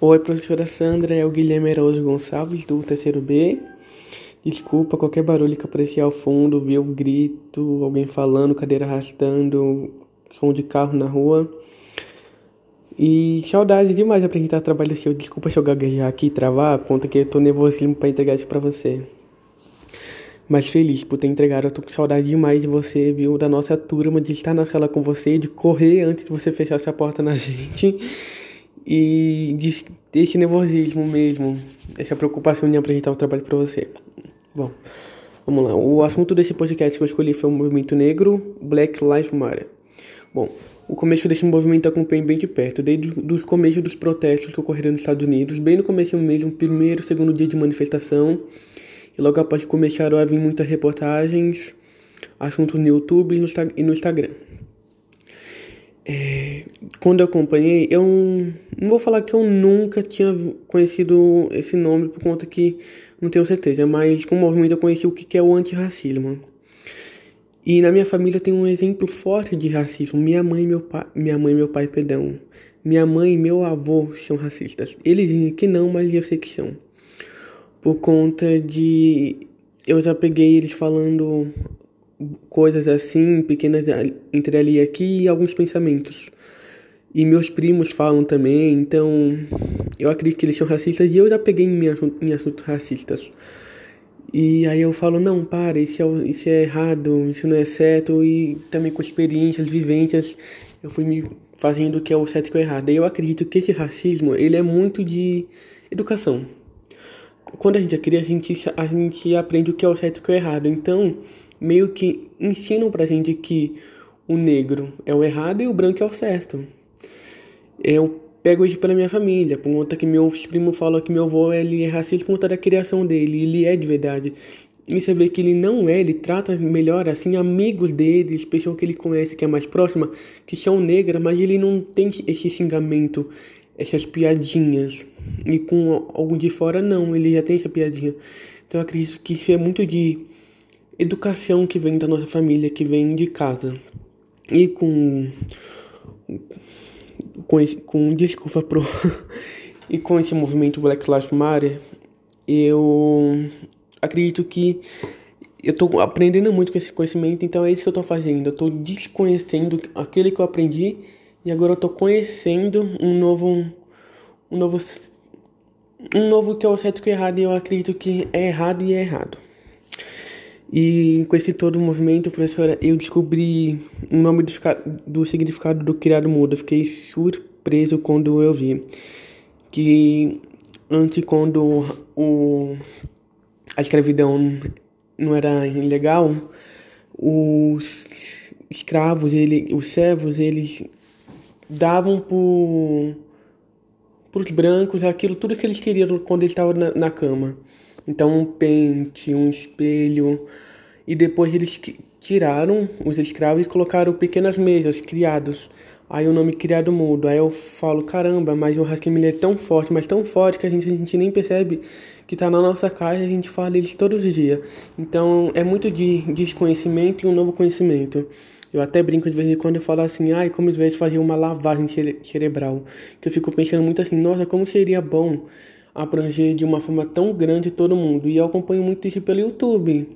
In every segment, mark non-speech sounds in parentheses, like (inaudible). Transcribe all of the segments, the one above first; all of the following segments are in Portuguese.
Oi, professora Sandra, é o Guilherme Araújo Gonçalves, do terceiro B. Desculpa qualquer barulho que aparecer ao fundo, viu grito, alguém falando, cadeira arrastando, som de carro na rua. E saudade demais de apresentar trabalho seu. Desculpa se eu gaguejar aqui e travar, conta que eu tô nervosíssimo pra entregar isso pra você. Mas feliz por ter entregado, eu tô com saudade demais de você, viu? Da nossa turma, de estar na sala com você, de correr antes de você fechar essa porta na (laughs) gente. E de, desse nervosismo mesmo, essa preocupação em apresentar o trabalho para você. Bom, vamos lá. O assunto desse podcast que eu escolhi foi o movimento negro, Black Lives Matter. Bom, o começo desse movimento acompanhei bem de perto, desde os começos dos protestos que ocorreram nos Estados Unidos, bem no começo mesmo, primeiro, segundo dia de manifestação, e logo após começaram a vir muitas reportagens, assuntos no YouTube e no Instagram. É, quando eu acompanhei, eu não vou falar que eu nunca tinha conhecido esse nome por conta que não tenho certeza, mas com o movimento eu conheci o que é o antirracismo. E na minha família tem um exemplo forte de racismo. Minha mãe e meu pai, minha mãe meu pai, perdão. Minha mãe e meu avô são racistas. Eles dizem que não, mas eu sei que são. Por conta de eu já peguei eles falando coisas assim, pequenas entre ali e aqui e alguns pensamentos. E meus primos falam também, então eu acredito que eles são racistas e eu já peguei em, assuntos racistas. E aí eu falo, não, para, isso é, isso é errado, isso não é certo, e também com experiências, vivências, eu fui me fazendo o que é o certo e o errado. E eu acredito que esse racismo, ele é muito de educação. Quando a gente é criança, a gente, a gente aprende o que é o certo e o que é o errado. Então, meio que ensinam pra gente que o negro é o errado e o branco é o certo. Eu pego isso pela minha família, por conta que meu primo fala que meu avô ele é racista por conta da criação dele, ele é de verdade. E você vê que ele não é, ele trata melhor assim amigos dele, pessoas que ele conhece que é mais próxima, que são negras, mas ele não tem esse xingamento, essas piadinhas. E com algum de fora não, ele já tem essa piadinha. Então eu acredito que isso é muito de educação que vem da nossa família, que vem de casa. E com com, com desculpa pro (laughs) e com esse movimento Black Lives Matter, eu acredito que eu tô aprendendo muito com esse conhecimento, então é isso que eu tô fazendo. Eu tô desconhecendo aquele que eu aprendi e agora eu tô conhecendo um novo um novo um novo que é o certo e o errado, e eu acredito que é errado e é errado. E com esse todo movimento, professora, eu descobri o nome do, do significado do criado mudo. Eu fiquei surpreso quando eu vi que antes quando o a escravidão não era ilegal, os escravos, ele, os servos, eles davam por os brancos aquilo tudo que eles queriam quando eles estavam na, na cama. Então um pente, um espelho, e depois eles tiraram os escravos e colocaram pequenas mesas, criados. Aí o nome criado mudo. Aí eu falo, caramba, mas o racismo é tão forte, mas tão forte que a gente, a gente nem percebe que tá na nossa casa e a gente fala eles todos os dias. Então é muito de desconhecimento e um novo conhecimento. Eu até brinco de vez em quando eu falo assim, ai, como de vez fazer uma lavagem cere cerebral. Que eu fico pensando muito assim, nossa, como seria bom abranger de uma forma tão grande todo mundo. E eu acompanho muito isso pelo YouTube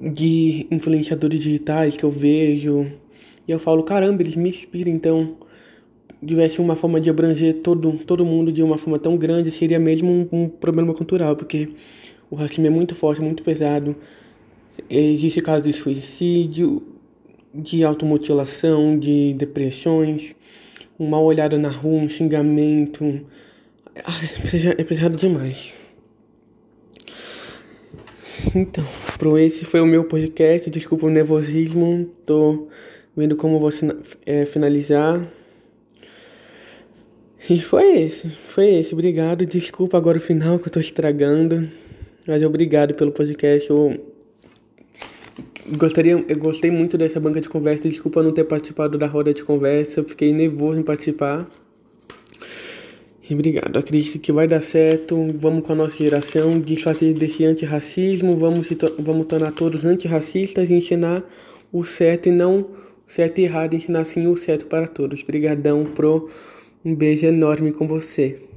de influenciadores digitais que eu vejo. E eu falo, caramba, eles me inspiram, então tivesse uma forma de abranger todo, todo mundo de uma forma tão grande, seria mesmo um, um problema cultural, porque o racismo é muito forte, muito pesado. Existe casos de suicídio, de automutilação, de depressões, uma olhada na rua, um xingamento. É pesado demais. Então, pro esse foi o meu podcast. Desculpa o nervosismo. Tô vendo como vou é, finalizar. E foi esse. Foi esse. Obrigado. Desculpa agora o final que eu tô estragando. Mas obrigado pelo podcast. Eu gostaria, eu gostei muito dessa banca de conversa. Desculpa não ter participado da roda de conversa. Eu fiquei nervoso em participar. Obrigado. Acredito que vai dar certo. Vamos com a nossa geração desfazer desse antirracismo. Vamos, vamos tornar todos antirracistas e ensinar o certo e não o certo e errado. Ensinar sim o certo para todos. Obrigadão pro um beijo enorme com você.